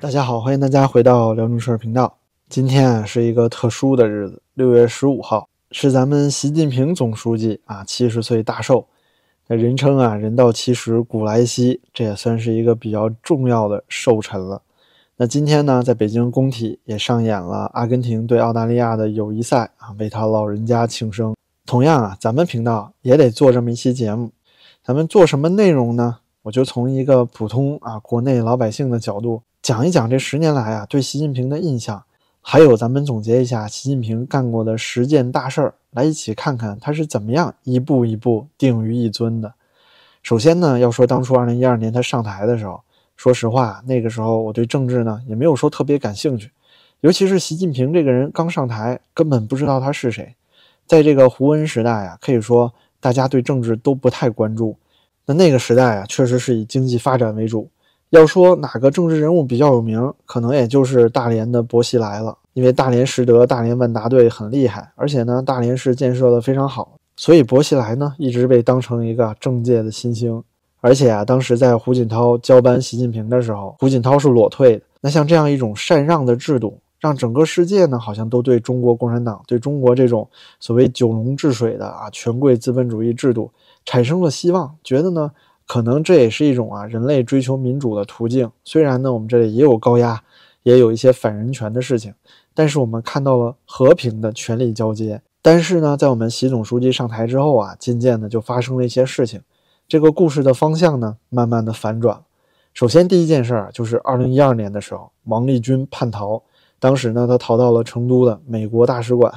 大家好，欢迎大家回到辽宁事儿频道。今天啊是一个特殊的日子，六月十五号是咱们习近平总书记啊七十岁大寿。那人称啊人到七十古来稀，这也算是一个比较重要的寿辰了。那今天呢，在北京工体也上演了阿根廷对澳大利亚的友谊赛啊，为他老人家庆生。同样啊，咱们频道也得做这么一期节目。咱们做什么内容呢？我就从一个普通啊国内老百姓的角度。讲一讲这十年来啊对习近平的印象，还有咱们总结一下习近平干过的十件大事儿，来一起看看他是怎么样一步一步定于一尊的。首先呢，要说当初二零一二年他上台的时候，说实话，那个时候我对政治呢也没有说特别感兴趣，尤其是习近平这个人刚上台，根本不知道他是谁。在这个胡温时代啊，可以说大家对政治都不太关注。那那个时代啊，确实是以经济发展为主。要说哪个政治人物比较有名，可能也就是大连的薄熙来了。因为大连实德、大连万达队很厉害，而且呢，大连市建设的非常好，所以薄熙来呢一直被当成一个政界的新星。而且啊，当时在胡锦涛交班习近平的时候，胡锦涛是裸退的。那像这样一种禅让的制度，让整个世界呢好像都对中国共产党、对中国这种所谓九龙治水的啊权贵资本主义制度产生了希望，觉得呢。可能这也是一种啊人类追求民主的途径。虽然呢，我们这里也有高压，也有一些反人权的事情，但是我们看到了和平的权力交接。但是呢，在我们习总书记上台之后啊，渐渐的就发生了一些事情，这个故事的方向呢，慢慢的反转。首先第一件事儿就是二零一二年的时候，王立军叛逃，当时呢，他逃到了成都的美国大使馆，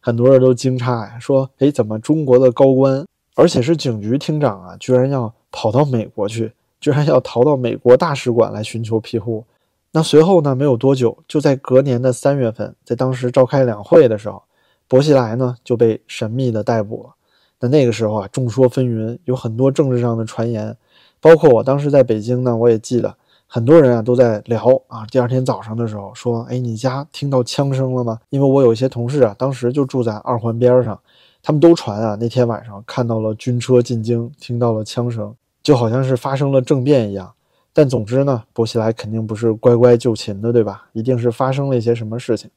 很多人都惊诧呀，说：“哎，怎么中国的高官，而且是警局厅长啊，居然要？”跑到美国去，居然要逃到美国大使馆来寻求庇护。那随后呢？没有多久，就在隔年的三月份，在当时召开两会的时候，薄熙来呢就被神秘的逮捕了。那那个时候啊，众说纷纭，有很多政治上的传言。包括我当时在北京呢，我也记得很多人啊都在聊啊。第二天早上的时候说：“哎，你家听到枪声了吗？”因为我有一些同事啊，当时就住在二环边上，他们都传啊，那天晚上看到了军车进京，听到了枪声。就好像是发生了政变一样，但总之呢，薄熙来肯定不是乖乖就擒的，对吧？一定是发生了一些什么事情。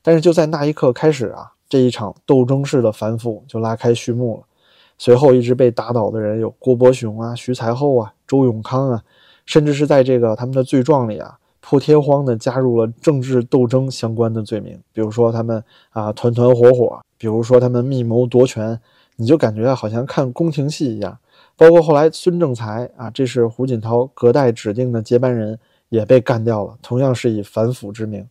但是就在那一刻开始啊，这一场斗争式的反腐就拉开序幕了。随后一直被打倒的人有郭伯雄啊、徐才厚啊、周永康啊，甚至是在这个他们的罪状里啊，破天荒的加入了政治斗争相关的罪名，比如说他们啊团团伙伙，比如说他们密谋夺权，你就感觉好像看宫廷戏一样。包括后来孙政才啊，这是胡锦涛隔代指定的接班人，也被干掉了，同样是以反腐之名。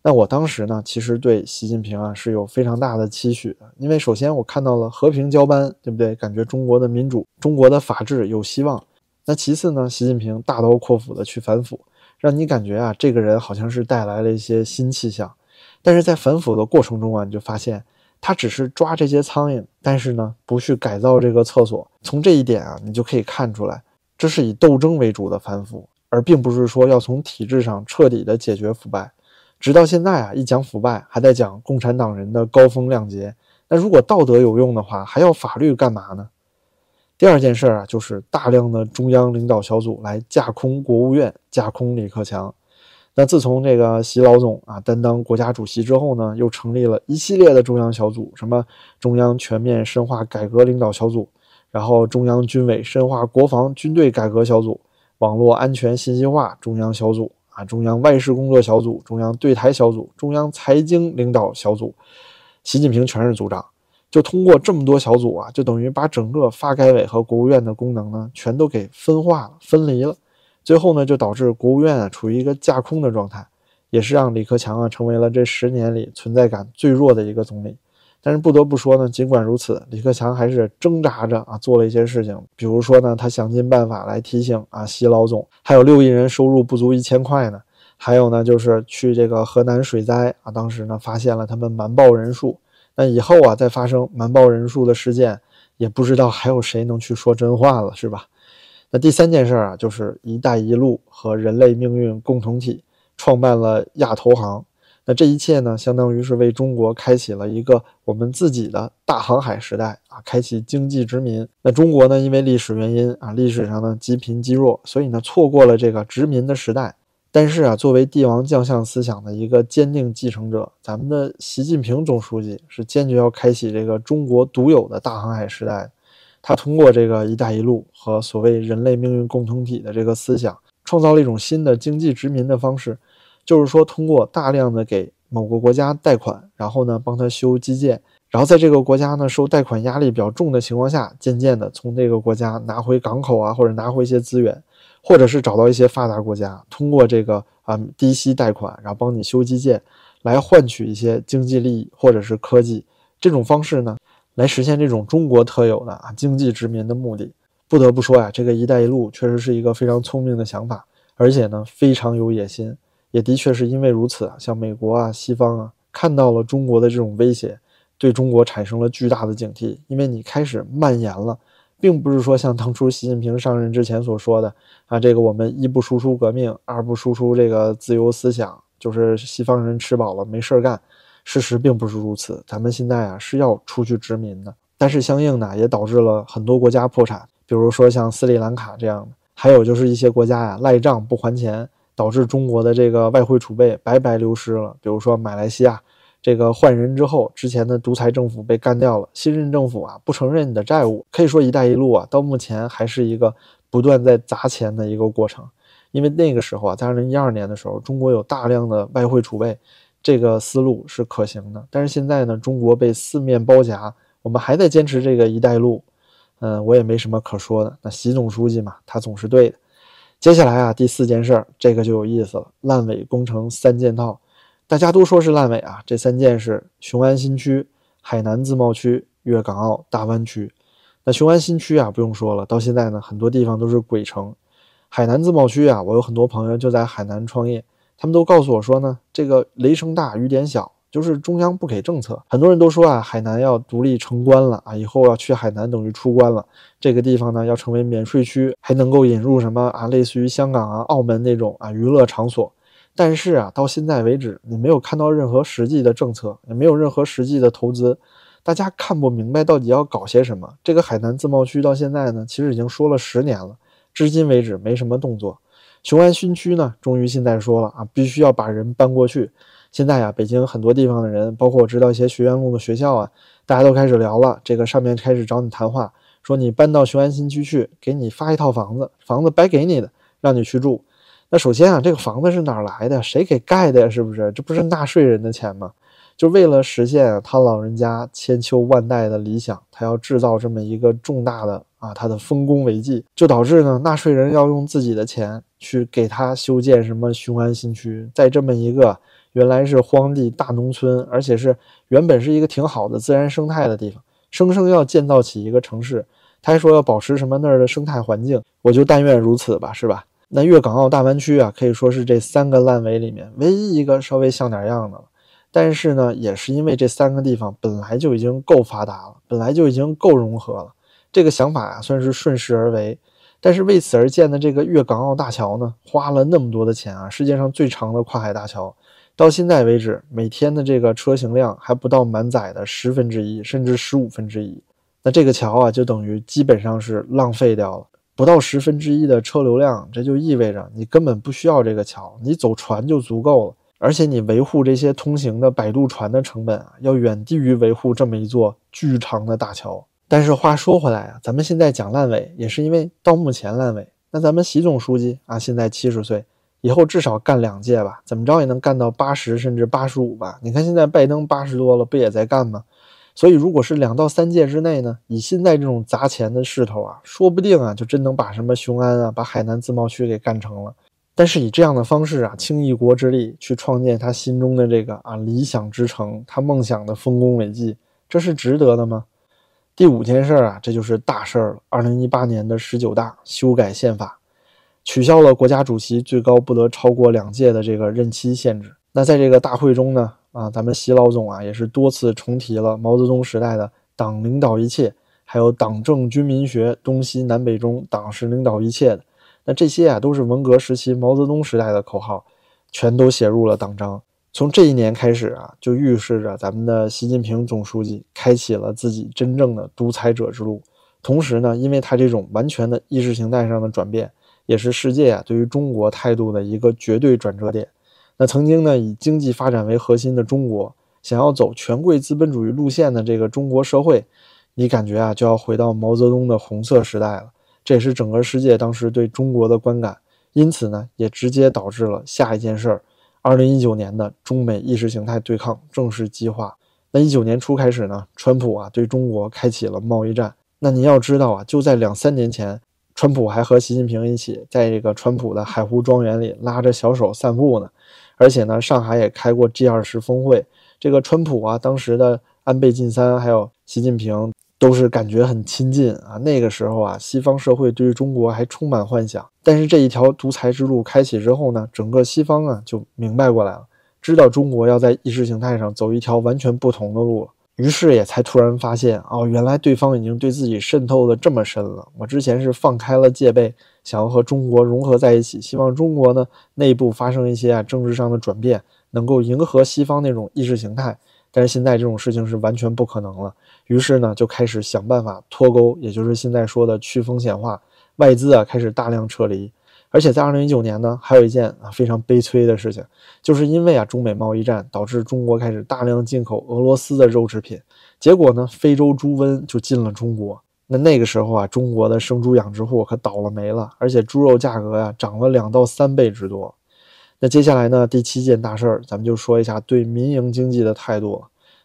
那我当时呢，其实对习近平啊是有非常大的期许的，因为首先我看到了和平交班，对不对？感觉中国的民主、中国的法治有希望。那其次呢，习近平大刀阔斧的去反腐，让你感觉啊，这个人好像是带来了一些新气象。但是在反腐的过程中啊，你就发现。他只是抓这些苍蝇，但是呢，不去改造这个厕所。从这一点啊，你就可以看出来，这是以斗争为主的反腐，而并不是说要从体制上彻底的解决腐败。直到现在啊，一讲腐败，还在讲共产党人的高风亮节。那如果道德有用的话，还要法律干嘛呢？第二件事啊，就是大量的中央领导小组来架空国务院，架空李克强。那自从这个习老总啊担当国家主席之后呢，又成立了一系列的中央小组，什么中央全面深化改革领导小组，然后中央军委深化国防军队改革小组，网络安全信息化中央小组啊，中央外事工作小组，中央对台小组，中央财经领导小组，习近平全是组长，就通过这么多小组啊，就等于把整个发改委和国务院的功能呢，全都给分化了、分离了。最后呢，就导致国务院啊处于一个架空的状态，也是让李克强啊成为了这十年里存在感最弱的一个总理。但是不得不说呢，尽管如此，李克强还是挣扎着啊做了一些事情，比如说呢，他想尽办法来提醒啊习老总，还有六亿人收入不足一千块呢，还有呢就是去这个河南水灾啊，当时呢发现了他们瞒报人数，那以后啊再发生瞒报人数的事件，也不知道还有谁能去说真话了，是吧？那第三件事啊，就是“一带一路”和人类命运共同体创办了亚投行。那这一切呢，相当于是为中国开启了一个我们自己的大航海时代啊，开启经济殖民。那中国呢，因为历史原因啊，历史上呢积贫积弱，所以呢错过了这个殖民的时代。但是啊，作为帝王将相思想的一个坚定继承者，咱们的习近平总书记是坚决要开启这个中国独有的大航海时代。他通过这个“一带一路”和所谓人类命运共同体的这个思想，创造了一种新的经济殖民的方式，就是说通过大量的给某个国家贷款，然后呢帮他修基建，然后在这个国家呢受贷款压力比较重的情况下，渐渐的从这个国家拿回港口啊，或者拿回一些资源，或者是找到一些发达国家，通过这个啊低息贷款，然后帮你修基建，来换取一些经济利益或者是科技，这种方式呢。来实现这种中国特有的啊经济殖民的目的，不得不说呀，这个“一带一路”确实是一个非常聪明的想法，而且呢非常有野心。也的确是因为如此啊，像美国啊、西方啊，看到了中国的这种威胁，对中国产生了巨大的警惕。因为你开始蔓延了，并不是说像当初习近平上任之前所说的啊，这个我们一不输出革命，二不输出这个自由思想，就是西方人吃饱了没事干。事实并不是如此，咱们现在啊是要出去殖民的，但是相应的也导致了很多国家破产，比如说像斯里兰卡这样的，还有就是一些国家呀赖账不还钱，导致中国的这个外汇储备白白流失了。比如说马来西亚，这个换人之后，之前的独裁政府被干掉了，新任政府啊不承认你的债务，可以说“一带一路”啊到目前还是一个不断在砸钱的一个过程，因为那个时候啊，在二零一二年的时候，中国有大量的外汇储备。这个思路是可行的，但是现在呢，中国被四面包夹，我们还在坚持这个“一带一路”，嗯，我也没什么可说的。那习总书记嘛，他总是对的。接下来啊，第四件事儿，这个就有意思了，烂尾工程三件套，大家都说是烂尾啊。这三件是雄安新区、海南自贸区、粤港澳大湾区。那雄安新区啊，不用说了，到现在呢，很多地方都是鬼城。海南自贸区啊，我有很多朋友就在海南创业。他们都告诉我说呢，这个雷声大雨点小，就是中央不给政策。很多人都说啊，海南要独立成关了啊，以后要去海南等于出关了。这个地方呢要成为免税区，还能够引入什么啊，类似于香港啊、澳门那种啊娱乐场所。但是啊，到现在为止，你没有看到任何实际的政策，也没有任何实际的投资，大家看不明白到底要搞些什么。这个海南自贸区到现在呢，其实已经说了十年了，至今为止没什么动作。雄安新区呢，终于现在说了啊，必须要把人搬过去。现在呀，北京很多地方的人，包括我知道一些学院路的学校啊，大家都开始聊了。这个上面开始找你谈话，说你搬到雄安新区去，给你发一套房子，房子白给你的，让你去住。那首先啊，这个房子是哪来的？谁给盖的呀？是不是？这不是纳税人的钱吗？就为了实现他老人家千秋万代的理想，他要制造这么一个重大的啊，他的丰功伟绩，就导致呢，纳税人要用自己的钱。去给他修建什么雄安新区，在这么一个原来是荒地大农村，而且是原本是一个挺好的自然生态的地方，生生要建造起一个城市，他还说要保持什么那儿的生态环境，我就但愿如此吧，是吧？那粤港澳大湾区啊，可以说是这三个烂尾里面唯一一个稍微像点样的了。但是呢，也是因为这三个地方本来就已经够发达了，本来就已经够融合了，这个想法啊，算是顺势而为。但是为此而建的这个粤港澳大桥呢，花了那么多的钱啊！世界上最长的跨海大桥，到现在为止，每天的这个车行量还不到满载的十分之一，甚至十五分之一。那这个桥啊，就等于基本上是浪费掉了，不到十分之一的车流量，这就意味着你根本不需要这个桥，你走船就足够了。而且你维护这些通行的摆渡船的成本啊，要远低于维护这么一座巨长的大桥。但是话说回来啊，咱们现在讲烂尾，也是因为到目前烂尾。那咱们习总书记啊，现在七十岁，以后至少干两届吧，怎么着也能干到八十甚至八十五吧？你看现在拜登八十多了，不也在干吗？所以如果是两到三届之内呢，以现在这种砸钱的势头啊，说不定啊，就真能把什么雄安啊，把海南自贸区给干成了。但是以这样的方式啊，倾一国之力去创建他心中的这个啊理想之城，他梦想的丰功伟绩，这是值得的吗？第五件事啊，这就是大事儿了。二零一八年的十九大修改宪法，取消了国家主席最高不得超过两届的这个任期限制。那在这个大会中呢，啊，咱们习老总啊也是多次重提了毛泽东时代的“党领导一切”，还有“党政军民学，东西南北中，党是领导一切的”。那这些啊都是文革时期毛泽东时代的口号，全都写入了党章。从这一年开始啊，就预示着咱们的习近平总书记开启了自己真正的独裁者之路。同时呢，因为他这种完全的意识形态上的转变，也是世界啊对于中国态度的一个绝对转折点。那曾经呢以经济发展为核心的中国，想要走权贵资本主义路线的这个中国社会，你感觉啊就要回到毛泽东的红色时代了。这也是整个世界当时对中国的观感。因此呢，也直接导致了下一件事儿：二零一九年的中美意识形态对抗正式激化。那一九年初开始呢，川普啊对中国开启了贸易战。那你要知道啊，就在两三年前，川普还和习近平一起在这个川普的海湖庄园里拉着小手散步呢。而且呢，上海也开过 G 二十峰会。这个川普啊，当时的安倍晋三还有习近平。都是感觉很亲近啊！那个时候啊，西方社会对于中国还充满幻想。但是这一条独裁之路开启之后呢，整个西方啊就明白过来了，知道中国要在意识形态上走一条完全不同的路。于是也才突然发现，哦，原来对方已经对自己渗透的这么深了。我之前是放开了戒备，想要和中国融合在一起，希望中国呢内部发生一些啊政治上的转变，能够迎合西方那种意识形态。但是现在这种事情是完全不可能了。于是呢，就开始想办法脱钩，也就是现在说的去风险化，外资啊开始大量撤离。而且在二零一九年呢，还有一件啊非常悲催的事情，就是因为啊中美贸易战导致中国开始大量进口俄罗斯的肉制品，结果呢非洲猪瘟就进了中国。那那个时候啊，中国的生猪养殖户可倒了霉了，而且猪肉价格呀涨了两到三倍之多。那接下来呢，第七件大事儿，咱们就说一下对民营经济的态度。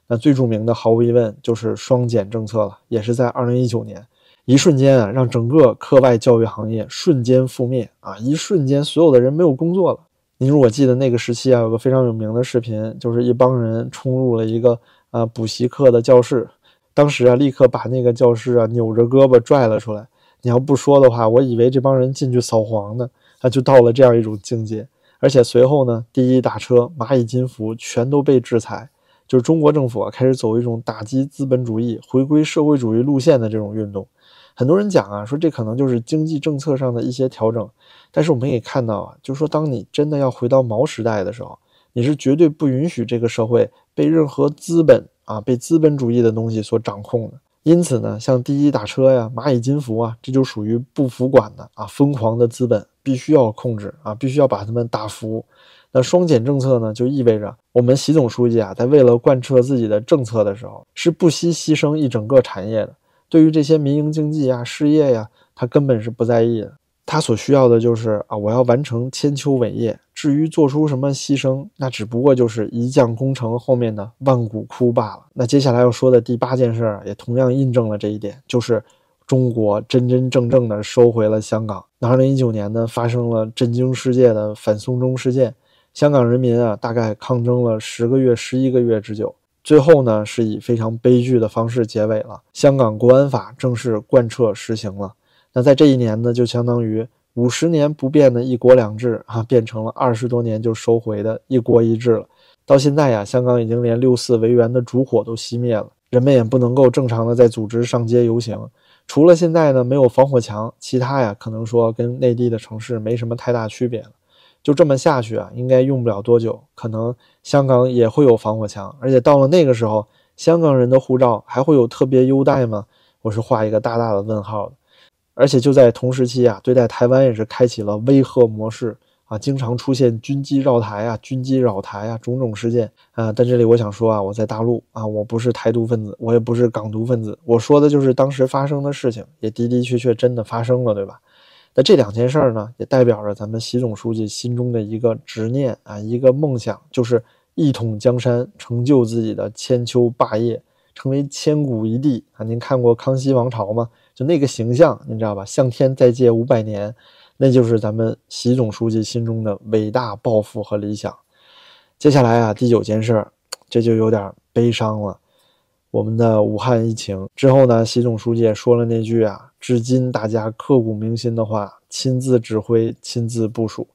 那最著名的，毫无疑问就是双减政策了，也是在二零一九年，一瞬间啊，让整个课外教育行业瞬间覆灭啊！一瞬间，所有的人没有工作了。您如果记得那个时期啊，有个非常有名的视频，就是一帮人冲入了一个啊补习课的教室，当时啊，立刻把那个教师啊扭着胳膊拽了出来。你要不说的话，我以为这帮人进去扫黄呢，啊，就到了这样一种境界。而且随后呢，滴滴打车、蚂蚁金服全都被制裁。就是中国政府啊，开始走一种打击资本主义、回归社会主义路线的这种运动。很多人讲啊，说这可能就是经济政策上的一些调整。但是我们可以看到啊，就是说，当你真的要回到毛时代的时候，你是绝对不允许这个社会被任何资本啊、被资本主义的东西所掌控的。因此呢，像滴滴打车呀、蚂蚁金服啊，这就属于不服管的啊，疯狂的资本必须要控制啊，必须要把他们打服。那双减政策呢，就意味着我们习总书记啊，在为了贯彻自己的政策的时候，是不惜牺牲一整个产业的。对于这些民营经济呀、事业呀，他根本是不在意的。他所需要的就是啊，我要完成千秋伟业。至于做出什么牺牲，那只不过就是一将功成后面的万骨枯罢了。那接下来要说的第八件事，也同样印证了这一点，就是中国真真正正的收回了香港。那二零一九年呢，发生了震惊世界的反送中事件。香港人民啊，大概抗争了十个月、十一个月之久，最后呢，是以非常悲剧的方式结尾了。香港国安法正式贯彻实行了。那在这一年呢，就相当于五十年不变的一国两制啊，变成了二十多年就收回的一国一制了。到现在呀，香港已经连六四维园的烛火都熄灭了，人们也不能够正常的在组织上街游行。除了现在呢没有防火墙，其他呀，可能说跟内地的城市没什么太大区别了。就这么下去啊，应该用不了多久，可能香港也会有防火墙，而且到了那个时候，香港人的护照还会有特别优待吗？我是画一个大大的问号的。而且就在同时期啊，对待台湾也是开启了威吓模式啊，经常出现军机绕台啊、军机扰台啊种种事件啊。但这里我想说啊，我在大陆啊，我不是台独分子，我也不是港独分子，我说的就是当时发生的事情，也的的确确真的发生了，对吧？那这两件事儿呢，也代表着咱们习总书记心中的一个执念啊，一个梦想，就是一统江山，成就自己的千秋霸业，成为千古一帝啊！您看过康熙王朝吗？就那个形象，您知道吧？向天再借五百年，那就是咱们习总书记心中的伟大抱负和理想。接下来啊，第九件事儿，这就有点悲伤了。我们的武汉疫情之后呢，习总书记说了那句啊。至今大家刻骨铭心的话，亲自指挥、亲自部署，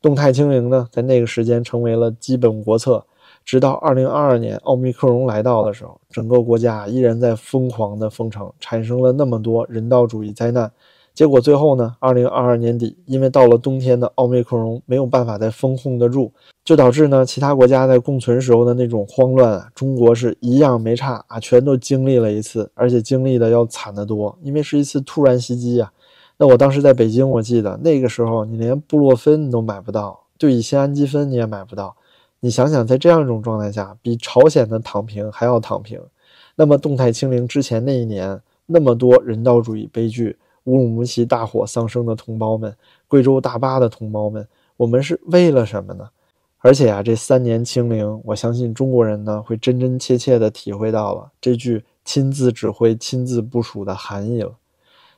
动态清零呢，在那个时间成为了基本国策。直到二零二二年奥密克戎来到的时候，整个国家依然在疯狂的封城，产生了那么多人道主义灾难。结果最后呢？二零二二年底，因为到了冬天的奥密克戎没有办法再封控得住，就导致呢其他国家在共存时候的那种慌乱啊，中国是一样没差啊，全都经历了一次，而且经历的要惨得多，因为是一次突然袭击啊。那我当时在北京，我记得那个时候你连布洛芬你都买不到，对乙酰氨基酚你也买不到。你想想，在这样一种状态下，比朝鲜的躺平还要躺平。那么动态清零之前那一年，那么多人道主义悲剧，乌鲁木齐大火丧生的同胞们，贵州大巴的同胞们，我们是为了什么呢？而且啊，这三年清零，我相信中国人呢会真真切切地体会到了这句亲自指挥、亲自部署的含义了。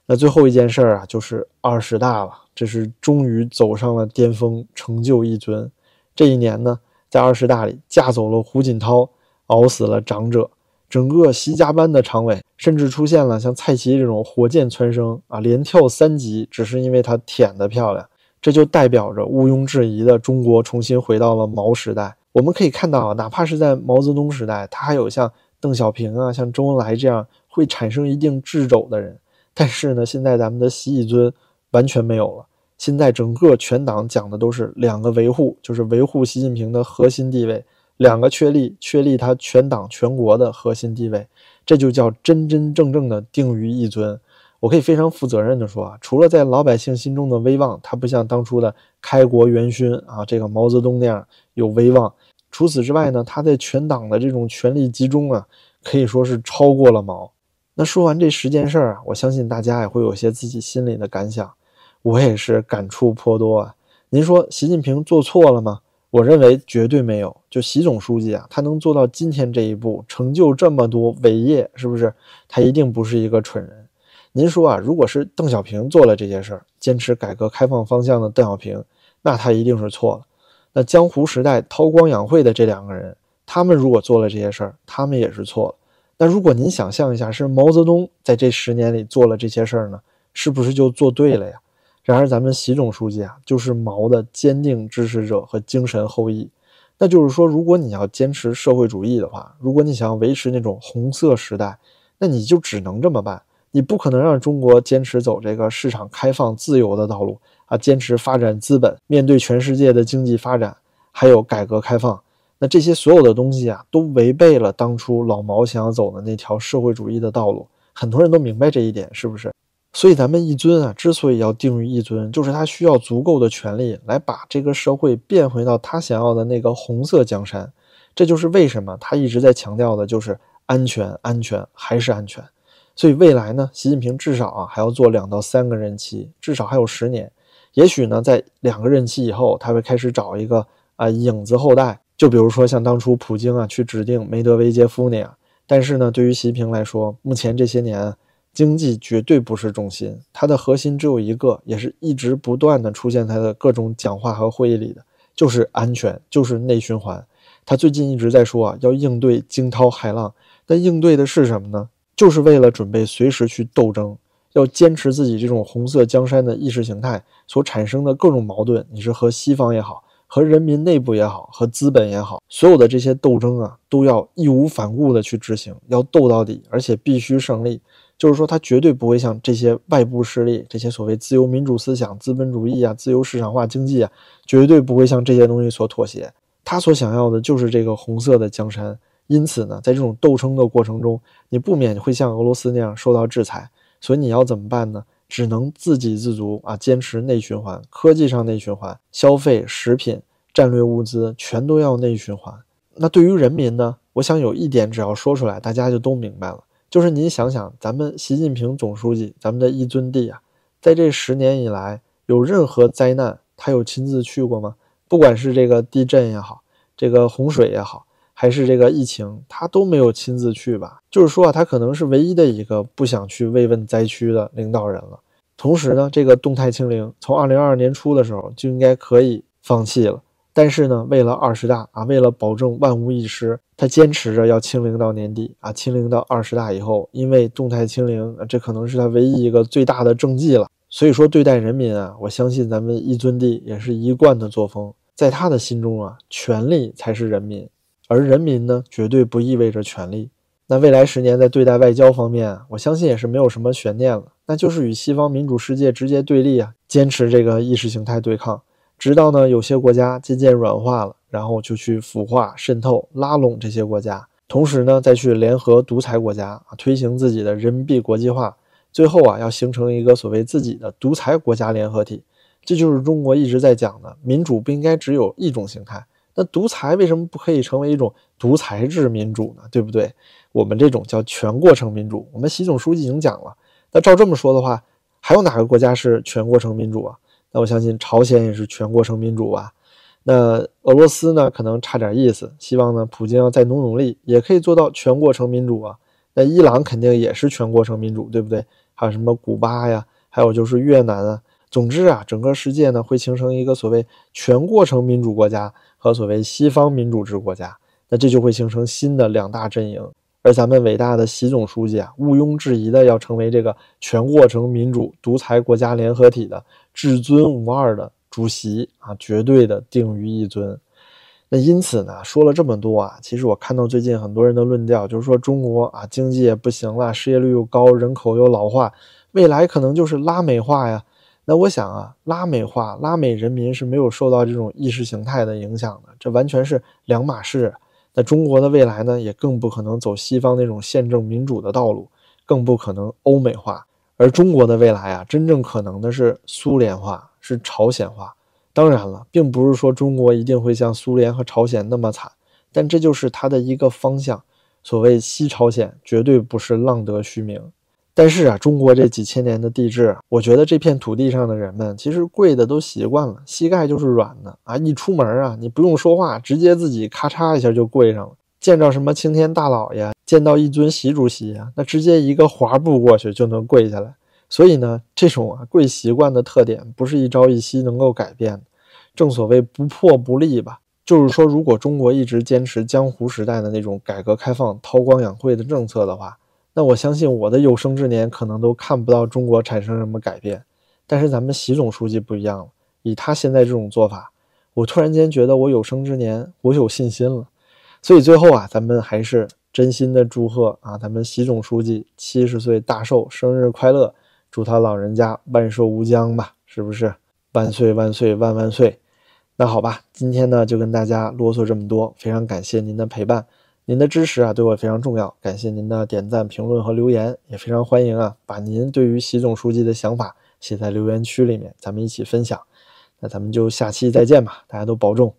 那最后一件事儿啊，就是二十大了，这是终于走上了巅峰，成就一尊。这一年呢，在二十大里架走了胡锦涛，熬死了长者，整个习家班的常委甚至出现了像蔡奇这种火箭蹿升啊，连跳三级，只是因为他舔得漂亮。这就代表着毋庸置疑的中国重新回到了毛时代。我们可以看到啊，哪怕是在毛泽东时代，他还有像邓小平啊、像周恩来这样会产生一定掣肘的人。但是呢，现在咱们的习以尊完全没有了。现在整个全党讲的都是两个维护，就是维护习近平的核心地位；两个确立，确立他全党全国的核心地位。这就叫真真正正的定于一尊。我可以非常负责任的说啊，除了在老百姓心中的威望，他不像当初的开国元勋啊，这个毛泽东那样有威望。除此之外呢，他在全党的这种权力集中啊，可以说是超过了毛。那说完这十件事儿啊，我相信大家也会有些自己心里的感想，我也是感触颇多啊。您说习近平做错了吗？我认为绝对没有。就习总书记啊，他能做到今天这一步，成就这么多伟业，是不是？他一定不是一个蠢人。您说啊，如果是邓小平做了这些事儿，坚持改革开放方向的邓小平，那他一定是错了。那江湖时代韬光养晦的这两个人，他们如果做了这些事儿，他们也是错了。那如果您想象一下，是毛泽东在这十年里做了这些事儿呢，是不是就做对了呀？然而咱们习总书记啊，就是毛的坚定支持者和精神后裔。那就是说，如果你要坚持社会主义的话，如果你想要维持那种红色时代，那你就只能这么办。你不可能让中国坚持走这个市场开放自由的道路啊，坚持发展资本，面对全世界的经济发展，还有改革开放。那这些所有的东西啊，都违背了当初老毛想要走的那条社会主义的道路。很多人都明白这一点，是不是？所以咱们一尊啊，之所以要定于一尊，就是他需要足够的权力来把这个社会变回到他想要的那个红色江山。这就是为什么他一直在强调的，就是安全、安全还是安全。所以未来呢，习近平至少啊还要做两到三个任期，至少还有十年。也许呢，在两个任期以后，他会开始找一个啊影子后代。就比如说像当初普京啊去指定梅德韦杰夫那样，但是呢，对于习近平来说，目前这些年经济绝对不是重心，它的核心只有一个，也是一直不断的出现他的各种讲话和会议里的，就是安全，就是内循环。他最近一直在说啊，要应对惊涛骇浪，但应对的是什么呢？就是为了准备随时去斗争，要坚持自己这种红色江山的意识形态所产生的各种矛盾，你是和西方也好。和人民内部也好，和资本也好，所有的这些斗争啊，都要义无反顾的去执行，要斗到底，而且必须胜利。就是说，他绝对不会像这些外部势力、这些所谓自由民主思想、资本主义啊、自由市场化经济啊，绝对不会向这些东西所妥协。他所想要的就是这个红色的江山。因此呢，在这种斗争的过程中，你不免会像俄罗斯那样受到制裁。所以你要怎么办呢？只能自给自足啊，坚持内循环，科技上内循环，消费、食品、战略物资全都要内循环。那对于人民呢？我想有一点，只要说出来，大家就都明白了。就是您想想，咱们习近平总书记，咱们的一尊帝啊，在这十年以来，有任何灾难，他有亲自去过吗？不管是这个地震也好，这个洪水也好。还是这个疫情，他都没有亲自去吧？就是说啊，他可能是唯一的一个不想去慰问灾区的领导人了。同时呢，这个动态清零从二零二二年初的时候就应该可以放弃了。但是呢，为了二十大啊，为了保证万无一失，他坚持着要清零到年底啊，清零到二十大以后。因为动态清零，这可能是他唯一一个最大的政绩了。所以说，对待人民啊，我相信咱们一尊帝也是一贯的作风，在他的心中啊，权力才是人民。而人民呢，绝对不意味着权力。那未来十年在对待外交方面，我相信也是没有什么悬念了，那就是与西方民主世界直接对立啊，坚持这个意识形态对抗，直到呢有些国家渐渐软化了，然后就去腐化、渗透、拉拢这些国家，同时呢再去联合独裁国家啊，推行自己的人民币国际化，最后啊要形成一个所谓自己的独裁国家联合体。这就是中国一直在讲的，民主不应该只有一种形态。那独裁为什么不可以成为一种独裁制民主呢？对不对？我们这种叫全过程民主。我们习总书记已经讲了。那照这么说的话，还有哪个国家是全过程民主啊？那我相信朝鲜也是全过程民主啊。那俄罗斯呢，可能差点意思。希望呢，普京要再努努力，也可以做到全过程民主啊。那伊朗肯定也是全过程民主，对不对？还有什么古巴呀？还有就是越南啊。总之啊，整个世界呢会形成一个所谓全过程民主国家和所谓西方民主制国家。那这就会形成新的两大阵营。而咱们伟大的习总书记啊，毋庸置疑的要成为这个全过程民主独裁国家联合体的至尊无二的。主席啊，绝对的定于一尊。那因此呢，说了这么多啊，其实我看到最近很多人的论调，就是说中国啊，经济也不行了，失业率又高，人口又老化，未来可能就是拉美化呀。那我想啊，拉美化、拉美人民是没有受到这种意识形态的影响的，这完全是两码事。那中国的未来呢，也更不可能走西方那种宪政民主的道路，更不可能欧美化。而中国的未来啊，真正可能的是苏联化。是朝鲜化，当然了，并不是说中国一定会像苏联和朝鲜那么惨，但这就是它的一个方向。所谓西朝鲜，绝对不是浪得虚名。但是啊，中国这几千年的地质，我觉得这片土地上的人们其实跪的都习惯了，膝盖就是软的啊。一出门啊，你不用说话，直接自己咔嚓一下就跪上了。见着什么青天大老爷，见到一尊习主席啊，那直接一个滑步过去就能跪下来。所以呢，这种啊贵习惯的特点不是一朝一夕能够改变的。正所谓不破不立吧。就是说，如果中国一直坚持江湖时代的那种改革开放、韬光养晦的政策的话，那我相信我的有生之年可能都看不到中国产生什么改变。但是咱们习总书记不一样了，以他现在这种做法，我突然间觉得我有生之年我有信心了。所以最后啊，咱们还是真心的祝贺啊，咱们习总书记七十岁大寿，生日快乐！祝他老人家万寿无疆吧，是不是？万岁万岁万万岁！那好吧，今天呢就跟大家啰嗦这么多，非常感谢您的陪伴，您的支持啊对我非常重要，感谢您的点赞、评论和留言，也非常欢迎啊把您对于习总书记的想法写在留言区里面，咱们一起分享。那咱们就下期再见吧，大家都保重。